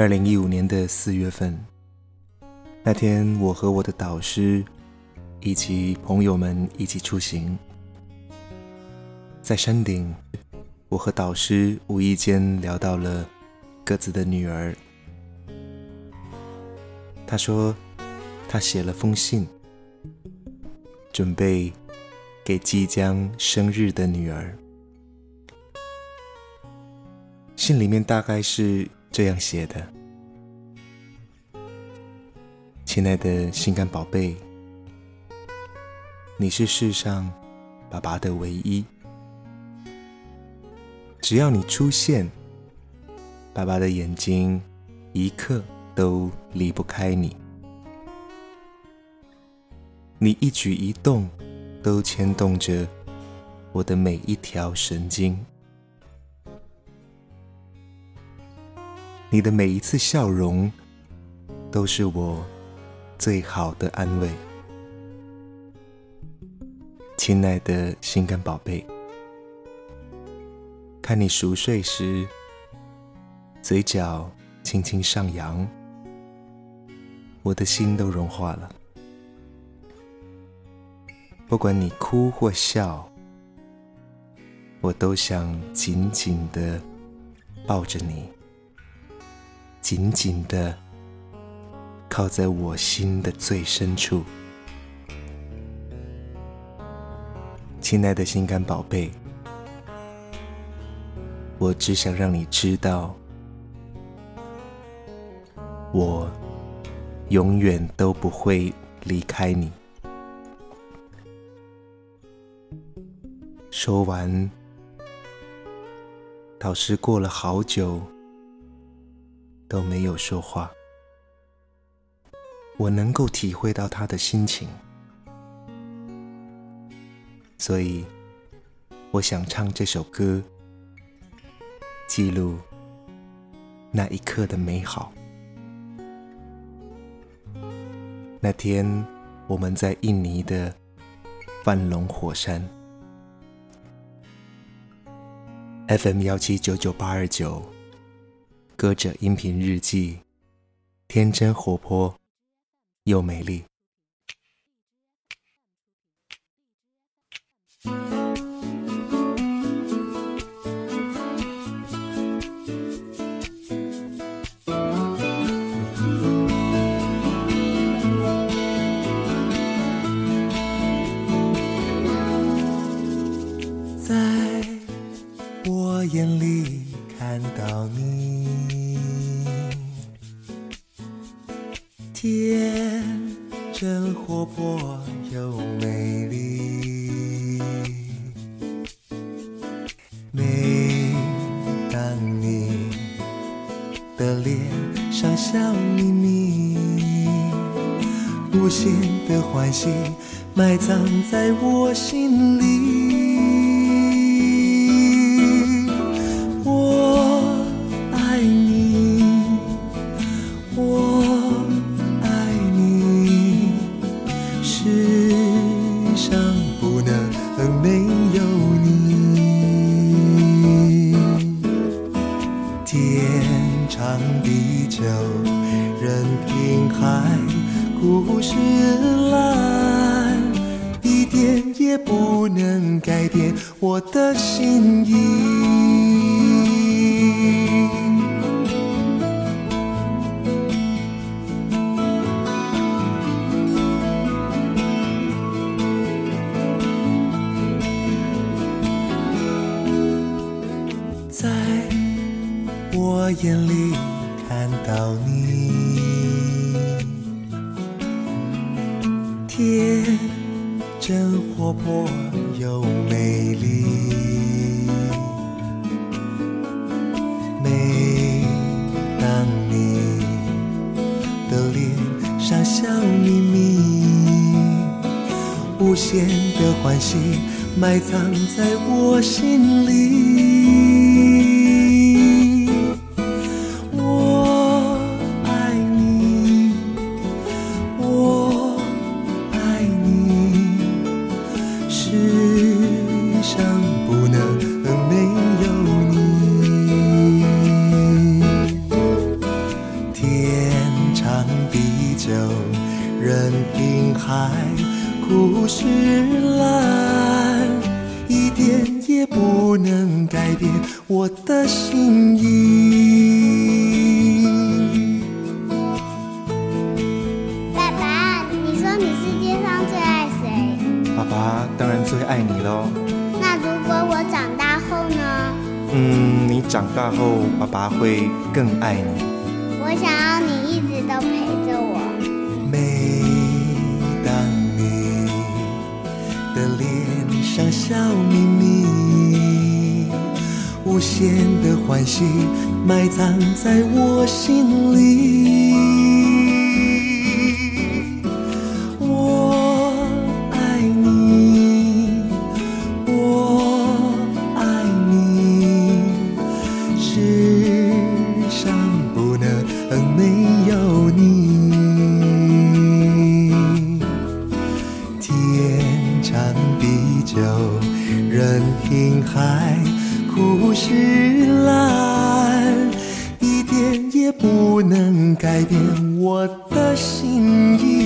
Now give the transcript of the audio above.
二零一五年的四月份，那天我和我的导师以及朋友们一起出行，在山顶，我和导师无意间聊到了各自的女儿。他说，他写了封信，准备给即将生日的女儿。信里面大概是这样写的：“亲爱的心肝宝贝，你是世上爸爸的唯一。只要你出现，爸爸的眼睛一刻。”都离不开你，你一举一动都牵动着我的每一条神经，你的每一次笑容都是我最好的安慰，亲爱的心肝宝贝，看你熟睡时，嘴角轻轻上扬。我的心都融化了。不管你哭或笑，我都想紧紧的抱着你，紧紧的靠在我心的最深处。亲爱的心肝宝贝，我只想让你知道，我。永远都不会离开你。说完，导师过了好久都没有说话。我能够体会到他的心情，所以我想唱这首歌，记录那一刻的美好。那天，我们在印尼的万龙火山，FM 幺七九九八二九，歌者音频日记，天真活泼又美丽。在我眼里看到你又美丽，每当你的脸上笑眯眯，无限的欢喜埋藏在我心里。故事蓝，一点也不能改变我的心意。在我眼里看到你。夜真活泼又美丽，每当你的脸上笑眯眯，无限的欢喜埋藏在我心里。世上不能没有你。天长地久任凭海枯石烂一点也不能改变我的心意。爱你喽。那如果我长大后呢？嗯，你长大后，爸爸会更爱你。我想要你一直都陪着我。每当你的脸上笑眯眯，无限的欢喜埋藏在我心里。改变我的心意。